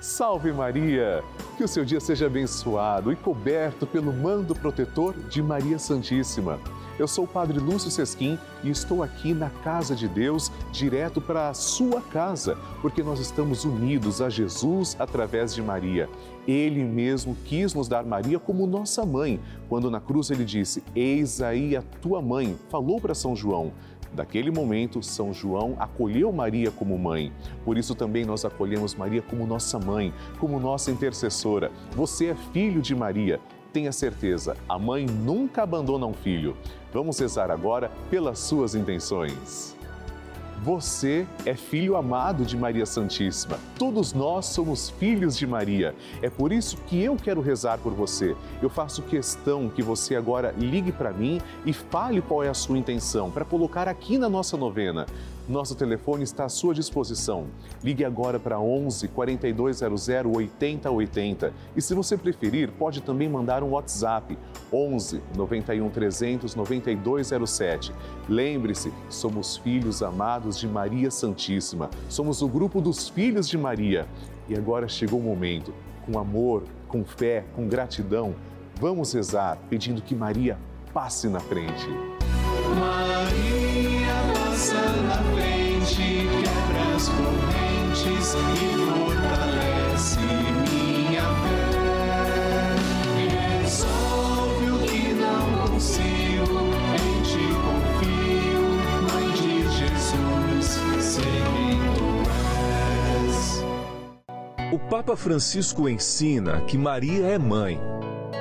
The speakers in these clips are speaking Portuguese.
Salve Maria! Que o seu dia seja abençoado e coberto pelo mando protetor de Maria Santíssima. Eu sou o Padre Lúcio Sesquim e estou aqui na casa de Deus, direto para a sua casa, porque nós estamos unidos a Jesus através de Maria. Ele mesmo quis nos dar Maria como nossa mãe, quando na cruz ele disse: Eis aí a tua mãe, falou para São João. Daquele momento, São João acolheu Maria como mãe. Por isso também nós acolhemos Maria como nossa mãe, como nossa intercessora. Você é filho de Maria. Tenha certeza, a mãe nunca abandona um filho. Vamos rezar agora pelas suas intenções. Você é filho amado de Maria Santíssima. Todos nós somos filhos de Maria. É por isso que eu quero rezar por você. Eu faço questão que você agora ligue para mim e fale qual é a sua intenção para colocar aqui na nossa novena. Nosso telefone está à sua disposição. Ligue agora para 11 4200 8080 e se você preferir, pode também mandar um WhatsApp 11 91 300 9207. Lembre-se, somos filhos amados de Maria Santíssima. Somos o grupo dos filhos de Maria. E agora chegou o momento, com amor, com fé, com gratidão, vamos rezar pedindo que Maria passe na frente. Maria quebra as correntes e fortalece minha fé. Resolve o que não consigo, em ti confio, Mãe de Jesus, sei tu és. O Papa Francisco ensina que Maria é mãe.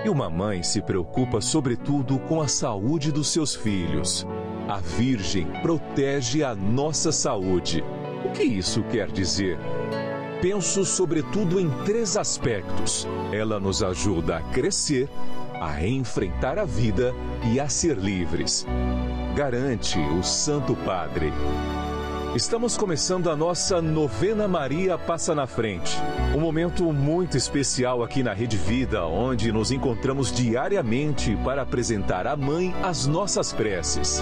E uma mãe se preocupa sobretudo com a saúde dos seus filhos. A Virgem protege a nossa saúde. O que isso quer dizer? Penso sobretudo em três aspectos. Ela nos ajuda a crescer, a enfrentar a vida e a ser livres. Garante o Santo Padre. Estamos começando a nossa novena Maria Passa na Frente. Um momento muito especial aqui na Rede Vida, onde nos encontramos diariamente para apresentar à Mãe as nossas preces.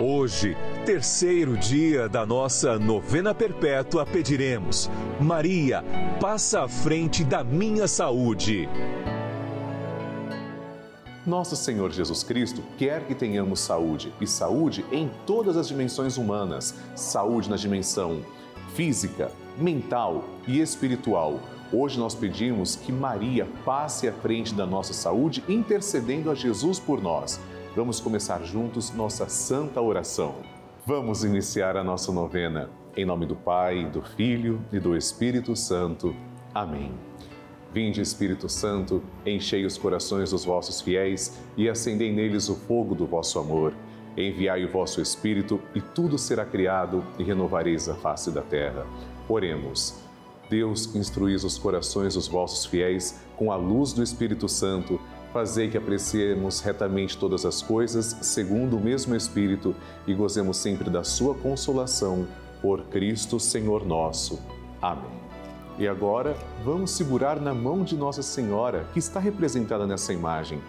Hoje, terceiro dia da nossa novena perpétua, pediremos: Maria, passa à frente da minha saúde. Nosso Senhor Jesus Cristo quer que tenhamos saúde, e saúde em todas as dimensões humanas saúde na dimensão física, mental e espiritual. Hoje nós pedimos que Maria passe à frente da nossa saúde, intercedendo a Jesus por nós. Vamos começar juntos nossa santa oração. Vamos iniciar a nossa novena. Em nome do Pai, do Filho e do Espírito Santo. Amém. Vinde, Espírito Santo, enchei os corações dos vossos fiéis e acendei neles o fogo do vosso amor. Enviai o vosso Espírito e tudo será criado e renovareis a face da terra. Oremos. Deus, instruís os corações dos vossos fiéis com a luz do Espírito Santo, fazei que apreciemos retamente todas as coisas, segundo o mesmo Espírito, e gozemos sempre da sua consolação. Por Cristo, Senhor nosso. Amém. E agora, vamos segurar na mão de Nossa Senhora, que está representada nessa imagem.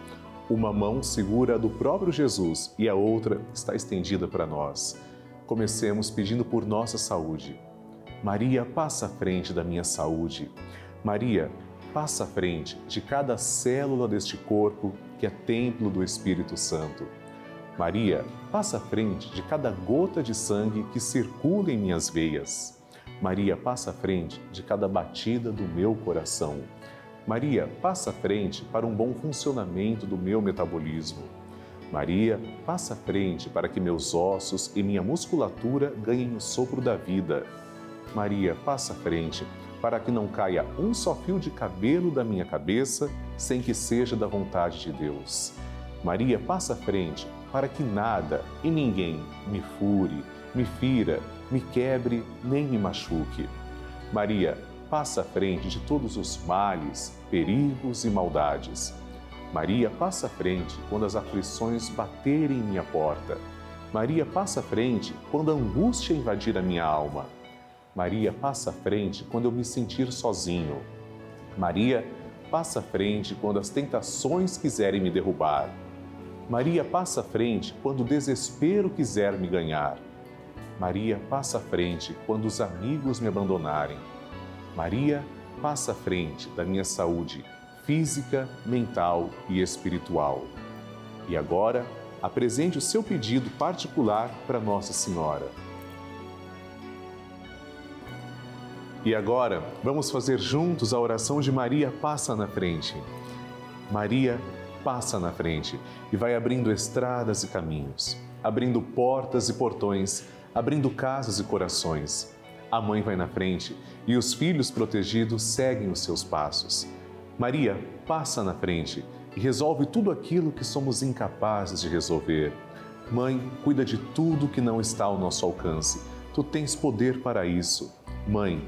Uma mão segura a do próprio Jesus e a outra está estendida para nós. Comecemos pedindo por nossa saúde. Maria, passa à frente da minha saúde. Maria, passa à frente de cada célula deste corpo que é templo do Espírito Santo. Maria, passa à frente de cada gota de sangue que circula em minhas veias. Maria, passa à frente de cada batida do meu coração. Maria, passa à frente para um bom funcionamento do meu metabolismo. Maria, passa à frente para que meus ossos e minha musculatura ganhem o sopro da vida. Maria, passa à frente para que não caia um só fio de cabelo da minha cabeça sem que seja da vontade de Deus. Maria, passa à frente para que nada e ninguém me fure, me fira, me quebre nem me machuque. Maria, passa à frente de todos os males, perigos e maldades. Maria, passa à frente quando as aflições baterem em minha porta. Maria, passa à frente quando a angústia invadir a minha alma. Maria, passa à frente quando eu me sentir sozinho. Maria, passa à frente quando as tentações quiserem me derrubar. Maria, passa à frente quando o desespero quiser me ganhar. Maria, passa à frente quando os amigos me abandonarem. Maria, passa à frente da minha saúde física, mental e espiritual. E agora, apresente o seu pedido particular para Nossa Senhora. E agora, vamos fazer juntos a oração de Maria passa na frente. Maria passa na frente e vai abrindo estradas e caminhos, abrindo portas e portões, abrindo casas e corações. A mãe vai na frente e os filhos protegidos seguem os seus passos. Maria passa na frente e resolve tudo aquilo que somos incapazes de resolver. Mãe, cuida de tudo que não está ao nosso alcance. Tu tens poder para isso. Mãe,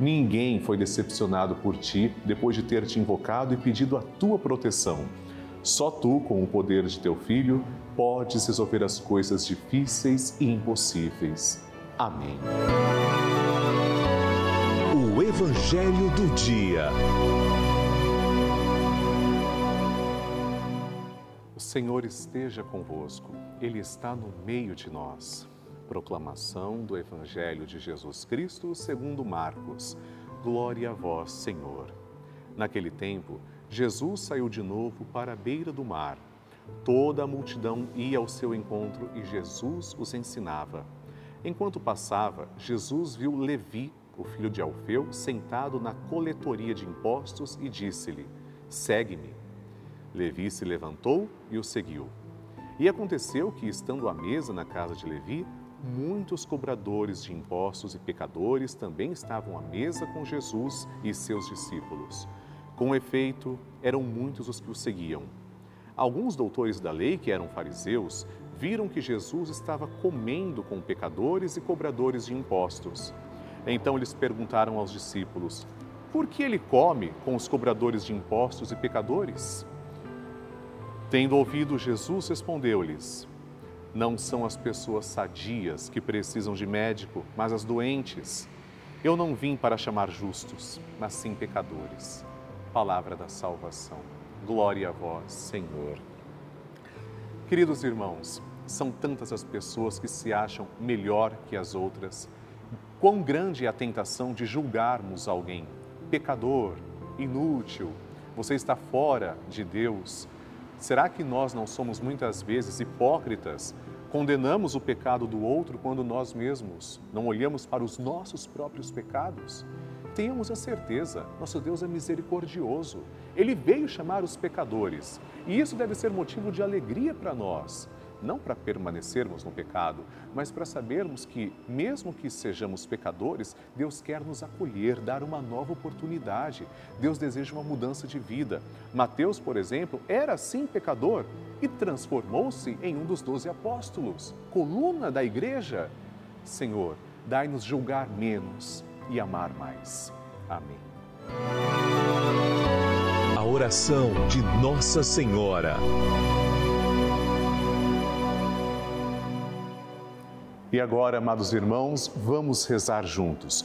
Ninguém foi decepcionado por ti depois de ter te invocado e pedido a tua proteção. Só tu, com o poder de teu filho, podes resolver as coisas difíceis e impossíveis. Amém. O Evangelho do Dia. O Senhor esteja convosco, Ele está no meio de nós. Proclamação do Evangelho de Jesus Cristo segundo Marcos. Glória a vós, Senhor. Naquele tempo, Jesus saiu de novo para a beira do mar. Toda a multidão ia ao seu encontro e Jesus os ensinava. Enquanto passava, Jesus viu Levi, o filho de Alfeu, sentado na coletoria de impostos e disse-lhe: Segue-me. Levi se levantou e o seguiu. E aconteceu que, estando à mesa na casa de Levi, muitos cobradores de impostos e pecadores também estavam à mesa com Jesus e seus discípulos. Com efeito, eram muitos os que o seguiam. Alguns doutores da lei, que eram fariseus, viram que Jesus estava comendo com pecadores e cobradores de impostos. Então eles perguntaram aos discípulos: Por que ele come com os cobradores de impostos e pecadores? Tendo ouvido, Jesus respondeu-lhes: não são as pessoas sadias que precisam de médico, mas as doentes. Eu não vim para chamar justos, mas sim pecadores. Palavra da salvação. Glória a vós, Senhor. Queridos irmãos, são tantas as pessoas que se acham melhor que as outras. Quão grande é a tentação de julgarmos alguém pecador, inútil, você está fora de Deus. Será que nós não somos muitas vezes hipócritas Condenamos o pecado do outro quando nós mesmos não olhamos para os nossos próprios pecados. Tenhamos a certeza, nosso Deus é misericordioso. Ele veio chamar os pecadores e isso deve ser motivo de alegria para nós não para permanecermos no pecado, mas para sabermos que, mesmo que sejamos pecadores, Deus quer nos acolher, dar uma nova oportunidade. Deus deseja uma mudança de vida. Mateus, por exemplo, era sim pecador e transformou-se em um dos doze apóstolos, coluna da igreja. Senhor, dai-nos julgar menos e amar mais. Amém. A oração de Nossa Senhora. E agora, amados irmãos, vamos rezar juntos.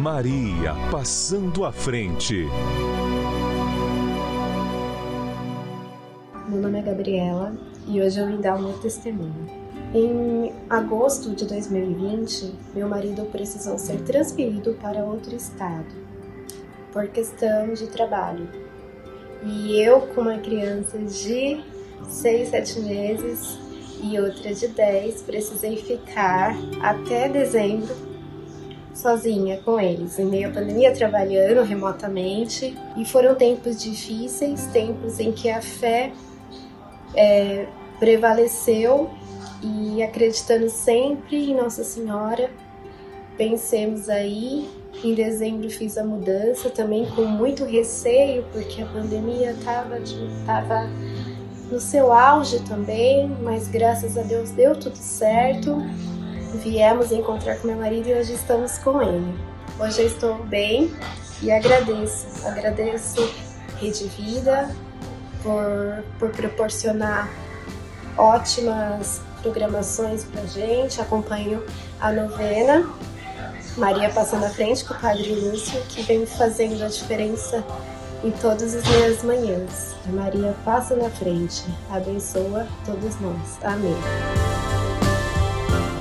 Maria passando à frente. Meu nome é Gabriela e hoje eu vim dar o meu testemunho. Em agosto de 2020, meu marido precisou ser transferido para outro estado por questão de trabalho. E eu, com uma criança de 6, 7 meses e outra de 10, precisei ficar até dezembro sozinha com eles, em meio à pandemia, trabalhando remotamente. E foram tempos difíceis, tempos em que a fé é, prevaleceu e acreditando sempre em Nossa Senhora, pensemos aí. Em dezembro fiz a mudança também com muito receio, porque a pandemia estava tava no seu auge também, mas graças a Deus deu tudo certo. Viemos encontrar com meu marido e hoje estamos com ele. Hoje eu estou bem e agradeço, agradeço Rede Vida, por, por proporcionar ótimas programações para gente. Acompanho a novena Maria Passando à Frente com o Padre Lúcio, que vem fazendo a diferença em todas as minhas manhãs. Maria passa na frente, abençoa todos nós. Amém.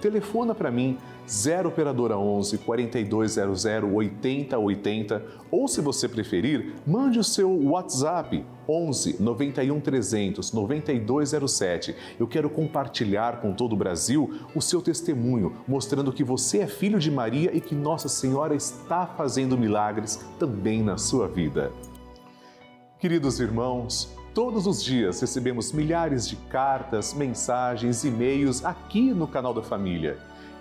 Telefona para mim 0 operadora 11 4200 8080 ou se você preferir, mande o seu WhatsApp 11 91 300 9207. Eu quero compartilhar com todo o Brasil o seu testemunho, mostrando que você é filho de Maria e que Nossa Senhora está fazendo milagres também na sua vida. Queridos irmãos, todos os dias recebemos milhares de cartas, mensagens, e-mails aqui no canal da família.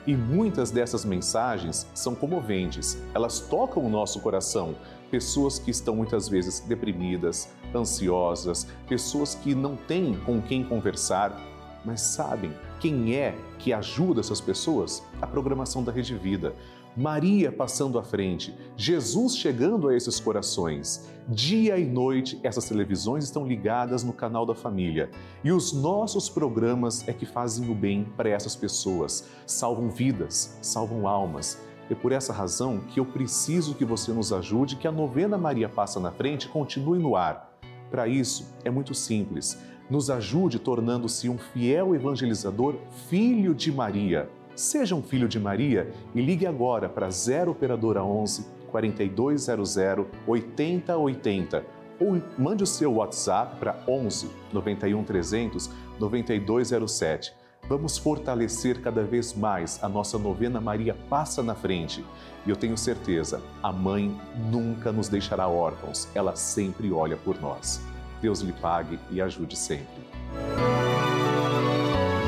E muitas dessas mensagens são comoventes, elas tocam o nosso coração. Pessoas que estão muitas vezes deprimidas, ansiosas, pessoas que não têm com quem conversar, mas sabem quem é que ajuda essas pessoas? A programação da Rede Vida. Maria passando à frente, Jesus chegando a esses corações. Dia e noite, essas televisões estão ligadas no canal da família. E os nossos programas é que fazem o bem para essas pessoas, salvam vidas, salvam almas. É por essa razão que eu preciso que você nos ajude, que a novena Maria Passa na Frente continue no ar. Para isso, é muito simples. Nos ajude tornando-se um fiel evangelizador, filho de Maria. Seja um filho de Maria e ligue agora para 0 Operadora 11 4200 8080 ou mande o seu WhatsApp para 11 91 300 9207. Vamos fortalecer cada vez mais a nossa novena Maria Passa na Frente. E eu tenho certeza, a mãe nunca nos deixará órfãos, ela sempre olha por nós. Deus lhe pague e ajude sempre.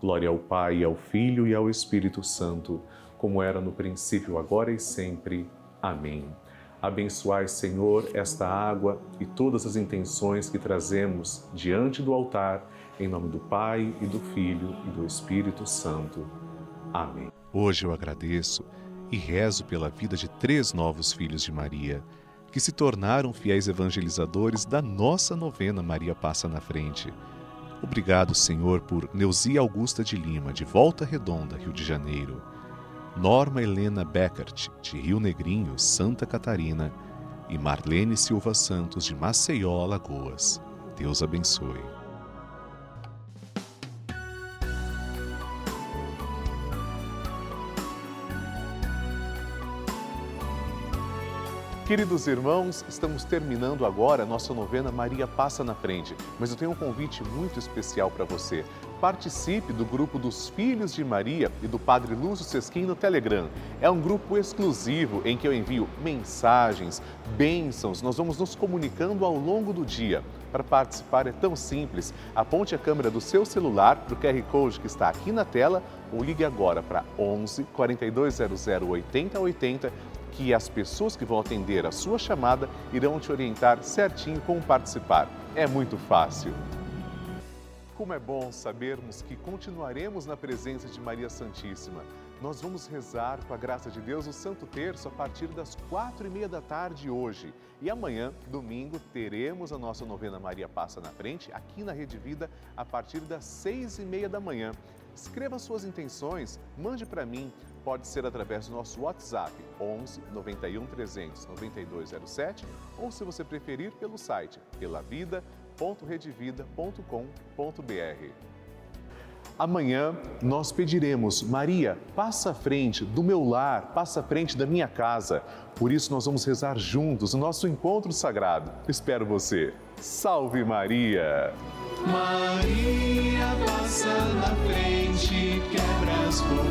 Glória ao Pai, ao Filho e ao Espírito Santo, como era no princípio, agora e sempre. Amém. Abençoai, Senhor, esta água e todas as intenções que trazemos diante do altar, em nome do Pai e do Filho e do Espírito Santo. Amém. Hoje eu agradeço e rezo pela vida de três novos filhos de Maria, que se tornaram fiéis evangelizadores da nossa novena Maria Passa na Frente. Obrigado, Senhor, por Neuzia Augusta de Lima, de Volta Redonda, Rio de Janeiro. Norma Helena Beckert, de Rio Negrinho, Santa Catarina, e Marlene Silva Santos, de Maceió, Alagoas. Deus abençoe. Queridos irmãos, estamos terminando agora a nossa novena Maria Passa na Frente, mas eu tenho um convite muito especial para você. Participe do grupo dos Filhos de Maria e do Padre Lúcio Sesquim no Telegram. É um grupo exclusivo em que eu envio mensagens, bênçãos, nós vamos nos comunicando ao longo do dia. Para participar é tão simples. Aponte a câmera do seu celular para o QR Code que está aqui na tela ou ligue agora para 11 4200 8080 que as pessoas que vão atender a sua chamada irão te orientar certinho como participar. É muito fácil. Como é bom sabermos que continuaremos na presença de Maria Santíssima. Nós vamos rezar com a graça de Deus o Santo Terço a partir das quatro e meia da tarde hoje. E amanhã, domingo, teremos a nossa novena Maria Passa na Frente aqui na Rede Vida a partir das seis e meia da manhã. Escreva suas intenções, mande para mim pode ser através do nosso WhatsApp 11 91 300 9207 ou, se você preferir, pelo site pelavida.redevida.com.br. Amanhã nós pediremos, Maria, passa à frente do meu lar, passa à frente da minha casa. Por isso nós vamos rezar juntos o nosso encontro sagrado. Espero você. Salve Maria! Maria passa na frente, quebra as correntes